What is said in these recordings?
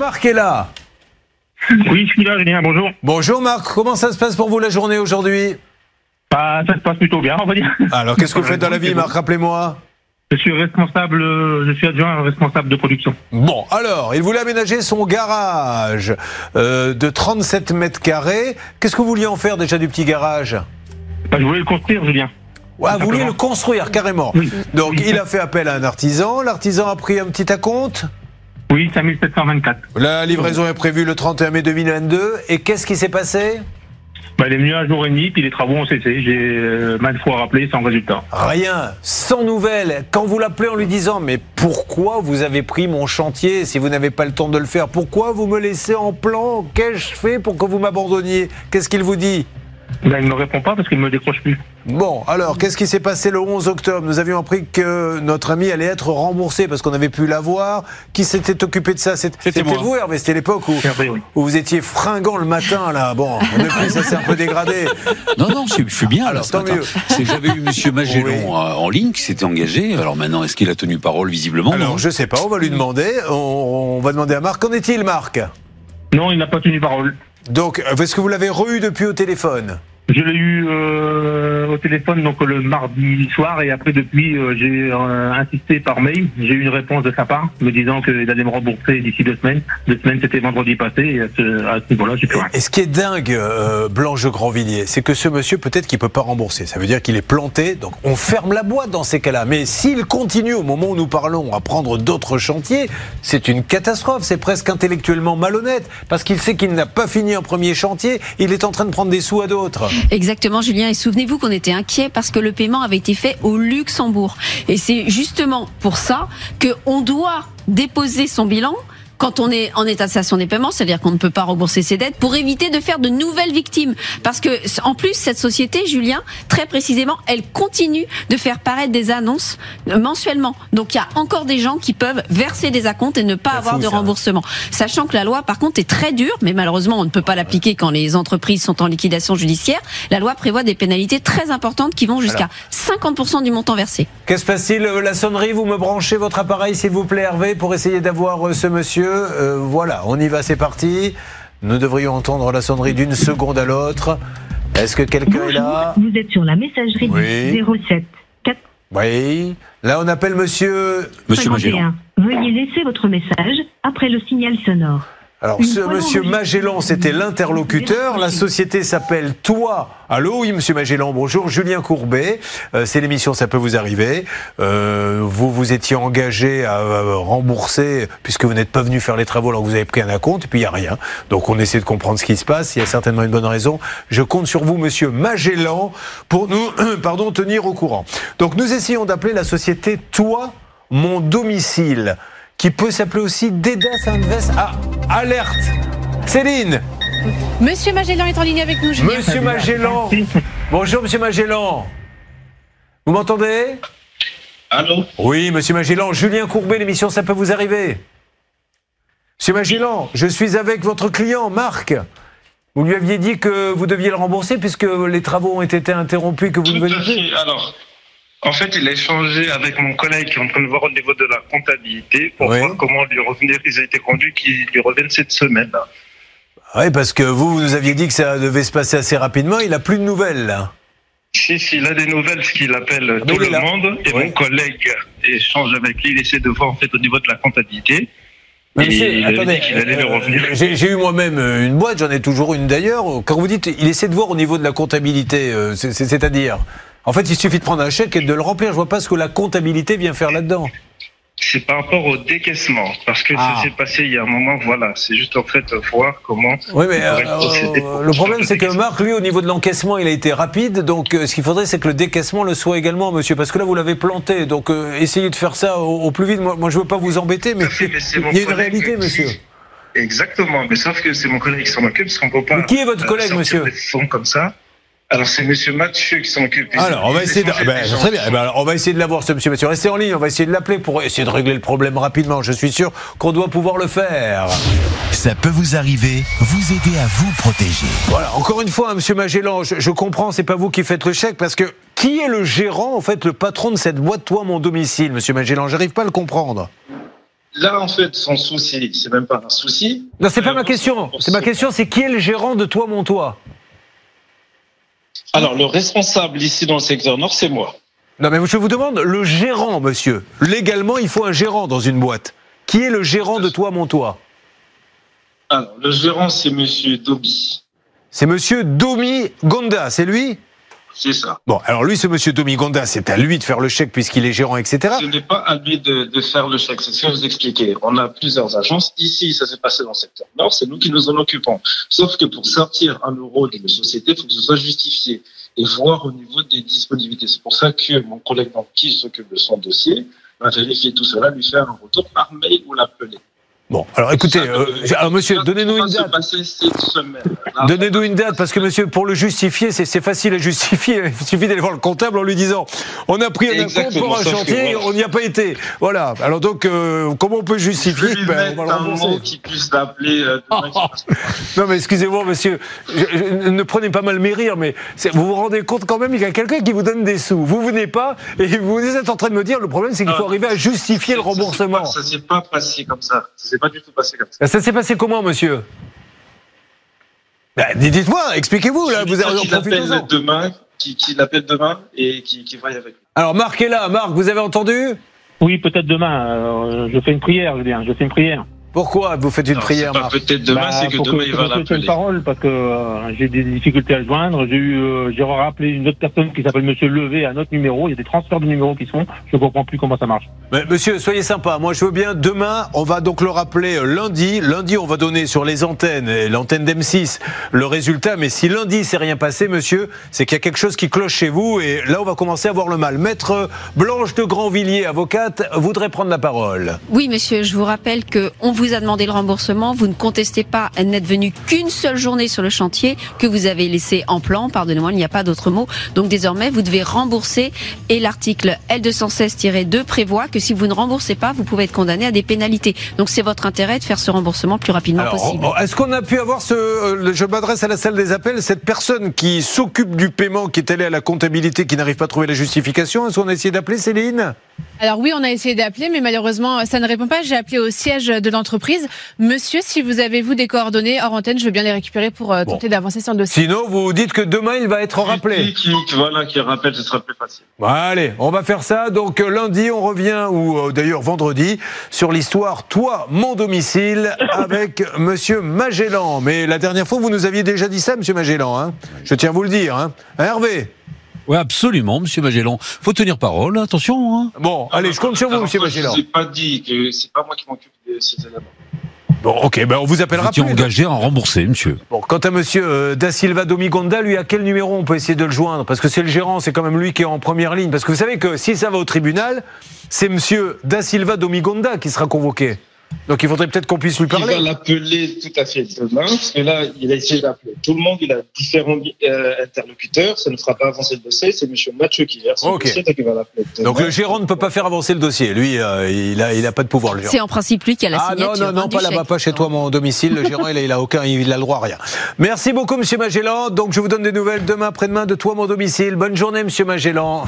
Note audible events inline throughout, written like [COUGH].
Marc est là. Oui, je suis là, Julien, bonjour. Bonjour Marc, comment ça se passe pour vous la journée aujourd'hui? Bah, ça se passe plutôt bien, on va dire. Alors qu'est-ce que vous faites dans la vie Marc, rappelez-moi Je suis responsable, je suis adjoint responsable de production. Bon, alors, il voulait aménager son garage euh, de 37 mètres carrés. Qu'est-ce que vous vouliez en faire déjà du petit garage? Bah, je voulais le construire, Julien. Ouais, vous vouliez le construire carrément. Oui. Donc Oui. il a fait appel à un artisan. L'artisan a pris un petit acompte. Oui, 5724. La livraison est prévue le 31 mai 2022. Et qu'est-ce qui s'est passé? Bah, il est venu un jour et demi, puis les travaux ont cessé. J'ai euh, maintes fois rappelé sans résultat. Rien, sans nouvelles. Quand vous l'appelez en lui disant mais pourquoi vous avez pris mon chantier si vous n'avez pas le temps de le faire? Pourquoi vous me laissez en plan? Qu'ai-je fait pour que vous m'abandonniez? Qu'est-ce qu'il vous dit? Bah, il ne me répond pas parce qu'il ne me décroche plus. Bon, alors, qu'est-ce qui s'est passé le 11 octobre? Nous avions appris que notre ami allait être remboursé parce qu'on avait pu l'avoir. Qui s'était occupé de ça? C'était vous, Hervé C'était l'époque où, vous étiez fringant le matin, là. Bon, depuis, ça s'est un peu dégradé. Non, non, je, je suis bien là Alors, ce tant matin. mieux. C'est que j'avais eu Monsieur Magellan Oui. en ligne qui s'était engagé. Alors maintenant, est-ce qu'il a tenu parole visiblement? Alors, non je sais pas, on va lui demander. On, on va demander à Marc. Qu'en est-il, Marc? Non, il n'a pas tenu parole. Donc, est-ce que vous l'avez re-eu depuis au téléphone? Je l'ai eu euh, au téléphone donc le mardi soir et après depuis euh, j'ai euh, insisté par mail. J'ai eu une réponse de sa part me disant qu'il allait me rembourser d'ici deux semaines. Deux semaines c'était vendredi passé et à ce, à ce niveau-là j'ai plus. Et ce qui est dingue, euh, Blanche Grandvilliers, c'est que ce monsieur, peut-être qu'il peut pas rembourser. Ça veut dire qu'il est planté, donc on ferme la boîte dans ces cas-là. Mais s'il continue au moment où nous parlons à prendre d'autres chantiers, c'est une catastrophe. C'est presque intellectuellement malhonnête, parce qu'il sait qu'il n'a pas fini un premier chantier, il est en train de prendre des sous à d'autres. Exactement, Julien. Et souvenez-vous qu'on était inquiet parce que le paiement avait été fait au Luxembourg. Et c'est justement pour ça qu'on doit déposer son bilan quand on est en état de cessation des paiements, c'est-à-dire qu'on ne peut pas rembourser ses dettes, pour éviter de faire de nouvelles victimes. Parce que, en plus, cette société, Julien, très précisément, elle continue de faire paraître des annonces euh, mensuellement. Donc, il y a encore des gens qui peuvent verser des acomptes et ne pas avoir de remboursement. Sachant que la loi, par contre, est très dure, mais malheureusement, on ne peut pas l'appliquer quand les entreprises sont en liquidation judiciaire. La loi prévoit des pénalités très importantes qui vont jusqu'à 50% du montant versé. Qu'est-ce qui se passe-t-il? La sonnerie, vous me branchez votre appareil, s'il vous plaît, Hervé, pour essayer d'avoir euh, ce monsieur. Euh, voilà, on y va, c'est parti. Nous devrions entendre la sonnerie d'une seconde à l'autre. Est-ce que quelqu'un est là vous êtes sur la messagerie Oui. du 07 4 Oui. Là, on appelle monsieur. Monsieur Magellan. 51. Veuillez laisser votre message après le signal sonore. Alors, ce monsieur. Magellan, c'était l'interlocuteur. La société s'appelle Toi. Allô, oui, monsieur Magellan, bonjour. Julien Courbet. Euh, c'est l'émission Ça peut vous arriver. Euh, vous vous étiez engagé à euh, rembourser, puisque vous n'êtes pas venu faire les travaux alors que vous avez pris un acompte, et puis il n'y a rien. Donc, on essaie de comprendre ce qui se passe. Il y a certainement une bonne raison. Je compte sur vous, monsieur Magellan, pour nous, [COUGHS] pardon, tenir au courant. Donc, nous essayons d'appeler la société Toi, mon domicile qui peut s'appeler aussi Dedas Invest. Ah, alerte Céline Monsieur Magellan est en ligne avec nous, Julien. Monsieur Magellan Bonjour, monsieur Magellan Vous m'entendez? Allô? Oui, monsieur Magellan. Julien Courbet, l'émission Ça peut vous arriver Monsieur Magellan, je suis avec votre client, Marc. Vous lui aviez dit que vous deviez le rembourser puisque les travaux ont été interrompus et que vous ne à plus. fait. Alors, en fait, il a échangé avec mon collègue qui est en train de voir au niveau de la comptabilité pour Oui. voir comment lui revenir. Ils ont été conduits qui lui reviennent cette semaine. Oui, parce que vous, vous nous aviez dit que ça devait se passer assez rapidement. Il n'a plus de nouvelles, là. Si, si, il a des nouvelles, ce qu'il appelle Ah, tout le là. monde, et Oui. mon collègue échange avec lui, il essaie de voir en fait au niveau de la comptabilité. Euh. J'ai eu moi-même euh, une boîte, j'en ai toujours une d'ailleurs. Quand vous dites, il essaie de voir au niveau de la comptabilité, euh, c'est- c'est- c'est-à-dire, en fait, il suffit de prendre un chèque et de le remplir. Je vois pas ce que la comptabilité vient faire là-dedans. C'est par rapport au décaissement, parce que Ah. ça s'est passé il y a un moment, voilà. C'est juste en fait voir comment. Oui, mais euh, le problème, c'est que. Marc, lui, au niveau de l'encaissement, il a été rapide. Donc, euh, ce qu'il faudrait, c'est que le décaissement le soit également, monsieur, parce que là, vous l'avez planté. Donc, euh, essayez de faire ça au, au plus vite. Moi, moi, je veux pas vous embêter, mais fait, mais il y a une réalité, monsieur. Exactement, mais sauf que c'est mon collègue qui s'en occupe, parce qu'on peut pas. Mais qui est votre collègue, monsieur comme ça. Alors c'est Monsieur Mathieu qui s'en occupe. Alors, on va essayer de, ben, très bien. Eh ben, alors, on va essayer de l'avoir, ce monsieur. Monsieur, restez en ligne. On va essayer de l'appeler pour essayer de régler le problème rapidement. Je suis sûr qu'on doit pouvoir le faire. Ça peut vous arriver, vous aider à vous protéger. Voilà. Encore une fois, hein, monsieur Magellan, je, je comprends, c'est pas vous qui faites le chèque parce que qui est le gérant, en fait, le patron de cette boîte, toi, mon domicile, monsieur Magellan? J'arrive pas à le comprendre. là, en fait, son souci, c'est même pas un souci. Non, c'est pas Euh, ma question. C'est ma question, c'est qui est le gérant de Toi Mon Toit Alors, le responsable ici dans le secteur nord, c'est moi. Non, mais je vous demande le gérant, monsieur. Légalement, il faut un gérant dans une boîte. Qui est le gérant de Toi Mon Toit Alors, le gérant, c'est monsieur Dobi. C'est monsieur Domi Gonda, c'est lui? C'est ça. Bon, alors lui, ce monsieur Domi Gonda, c'est à lui de faire le chèque puisqu'il est gérant, etc. Ce n'est pas à lui de, de faire le chèque, c'est ce que je vous expliquais. On a plusieurs agences. Ici, ça s'est passé dans le secteur nord, c'est nous qui nous en occupons. Sauf que pour sortir un euro d'une société, il faut que ce soit justifié et voir au niveau des disponibilités. C'est pour ça que mon collègue qui s'occupe de son dossier va vérifier tout cela, lui faire un retour par mail ou l'appeler. Bon, alors écoutez, euh, alors monsieur, donnez-nous une date. Là, Donnez-nous une date, parce que monsieur, pour le justifier, c'est facile à justifier. [LAUGHS] Il suffit d'aller voir le comptable en lui disant on a pris un compte pour un chantier, voilà. on n'y a pas été. Voilà. Alors donc, euh, comment on peut justifier? lui Ben, On va mettre le un rembourser. mot qui puisse l'appeler euh, [LAUGHS] pas. Non, mais excusez-moi, monsieur, je- je- ne prenez pas mal mes rires, mais vous vous rendez compte quand même qu'il y a quelqu'un qui vous donne des sous. Vous venez pas, et vous êtes en train de me dire le problème, c'est qu'il faut Ah, arriver à justifier le remboursement. Ça s'est pas passé comme ça. Ça s'est pas du tout passé comme ça. Ça s'est passé comment, monsieur? Ben, Dites-moi, expliquez-vous, là, vous avez profitez-en. demain, qui, qui l'appelle demain et qui, qui va avec lui. Alors, Marc est là. Marc, vous avez entendu? Oui, peut-être demain. euh, je fais une prière, Julien. Je fais une prière. Pourquoi vous faites une Non, prière, peut-être demain, Bah, c'est que demain il va l'appeler. parole parce que euh, j'ai des difficultés à le joindre. J'ai eu, euh, j'ai rappelé une autre personne qui s'appelle Monsieur Levé à notre numéro. Il y a des transferts de numéros qui se font. Je comprends plus comment ça marche. Mais, Monsieur, soyez sympa. Moi, je veux bien. Demain, on va donc le rappeler euh, lundi. Lundi, on va donner sur les antennes, et l'antenne d'M6, le résultat. Mais si lundi, c'est rien passé, monsieur, c'est qu'il y a quelque chose qui cloche chez vous. Et là, on va commencer à voir le mal. Maître Blanche de Grandvilliers, avocate, voudrait prendre la parole. Oui, monsieur, je vous rappelle que on vous a demandé le remboursement. Vous ne contestez pas, elle n'êtes venu qu'une seule journée sur le chantier que vous avez laissé en plan. Pardonnez-moi, il n'y a pas d'autre mot. Donc désormais, vous devez rembourser. Et l'article L216-2 prévoit que si vous ne remboursez pas, vous pouvez être condamné à des pénalités. Donc c'est votre intérêt de faire ce remboursement le plus rapidement Alors, possible. on- est-ce qu'on a pu avoir ce. euh, Je m'adresse à la salle des appels, cette personne qui s'occupe du paiement, qui est allée à la comptabilité, qui n'arrive pas à trouver la justification. Est-ce qu'on a essayé d'appeler Céline? Alors oui, on a essayé d'appeler, mais malheureusement, ça ne répond pas. J'ai appelé au siège de l'entreprise. Monsieur, si vous avez vous des coordonnées hors antenne, je veux bien les récupérer pour euh, Bon. tenter d'avancer sur le dossier. Sinon, vous dites que demain, il va être rappelé. Qui, qui, voilà, qui rappelle, ce sera plus facile. Bon, Allez, on va faire ça. Donc euh, lundi, on revient, ou euh, d'ailleurs vendredi, sur l'histoire Toi, mon domicile, [LAUGHS] avec Monsieur Magellan. Mais la dernière fois, vous nous aviez déjà dit ça, Monsieur Magellan. Hein? Je tiens à vous le dire. Hein Hein, Hervé? Oui, absolument, Monsieur Magellan. Faut tenir parole, attention. Hein. Bon, allez, je compte sur vous, Monsieur Magellan. Je vous ai pas dit que c'est pas moi qui m'occupe de ces éléments. Bon, ok, ben on vous Vous appellera étiez plus. engagé à en rembourser, Monsieur. Bon, quant à Monsieur euh, Da Silva Domigonda, lui, à quel numéro on peut essayer de le joindre? Parce que c'est le gérant, c'est quand même lui qui est en première ligne. Parce que vous savez que si ça va au tribunal, c'est Monsieur Da Silva Domigonda qui sera convoqué. Donc il faudrait peut-être qu'on puisse lui Il va parler. l'appeler tout à fait demain, parce que là, il a essayé d'appeler tout le monde, il a différents euh, interlocuteurs, ça ne fera pas avancer le dossier, c'est M. Mathieu qui gère ce Ok. dossier, donc il va l'appeler demain. Donc le gérant ne peut pas faire avancer le dossier. Lui, euh, il a, il a pas de pouvoir. Le gérant. C'est en principe lui qui a la Ah non, signature. non, non, pas là-bas, pas chez toi, mon domicile. Le gérant, il a, il a aucun, il a le droit à rien. Merci beaucoup, Monsieur Magellan. Donc, je vous donne des nouvelles demain, après-demain, de toi, mon domicile. Bonne journée, Monsieur Magellan.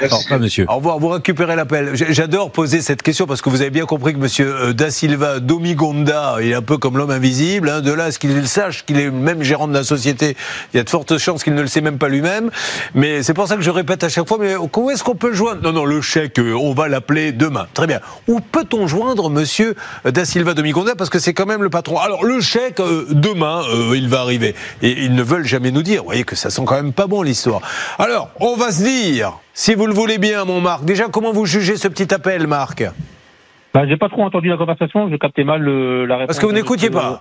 Merci. Au revoir, Monsieur. Au revoir, vous récupérez l'appel. J'adore poser cette question parce que vous avez bien compris que Monsieur euh, Da Silva Domigonda, il est un peu comme l'homme invisible. hein. De là à ce qu'il sache qu'il est même gérant de la société, il y a de fortes chances qu'il ne le sait même pas lui-même. Mais c'est pour ça que je répète à chaque fois, mais où est-ce qu'on peut le joindre Non, non, le chèque, euh, on va l'appeler demain. Très bien. Où peut-on joindre Monsieur Da Silva Domigonda Parce que c'est quand même le patron. Alors, le chèque, euh, demain, euh, il va arriver. Et ils ne veulent jamais nous dire. Vous voyez que ça sent quand même pas bon, l'histoire. Alors, on va se dire, si vous le voulez bien, mon Marc, déjà, comment vous jugez ce petit appel, Marc? Bah, j'ai pas trop entendu la conversation. Je captais mal le- la réponse. Parce que vous n'écoutiez pas.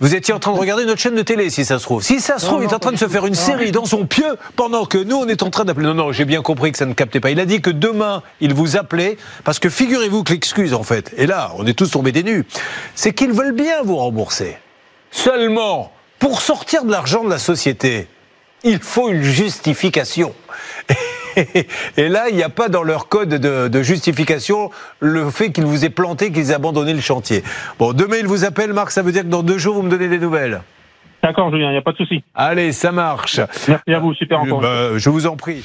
Vous étiez en train de regarder notre chaîne de télé, si ça se trouve. Si ça se Non, trouve, il est en train de se faire une série dans son pieu pendant que nous, on est en train d'appeler. Non, non, j'ai bien compris que ça ne captait pas. Il a dit que demain, il vous appelait, parce que figurez-vous que l'excuse, en fait, et là, on est tous tombés des nues, c'est qu'ils veulent bien vous rembourser. Seulement, pour sortir de l'argent de la société, il faut une justification. Et là, il n'y a pas dans leur code de, de justification le fait qu'ils vous aient planté, qu'ils aient abandonné le chantier. Bon, demain, il vous appelle, Marc, ça veut dire que dans deux jours, vous me donnez des nouvelles. D'accord, Julien, il n'y a pas de souci. Allez, ça marche. Merci à vous, super encore. Bah, je vous en prie.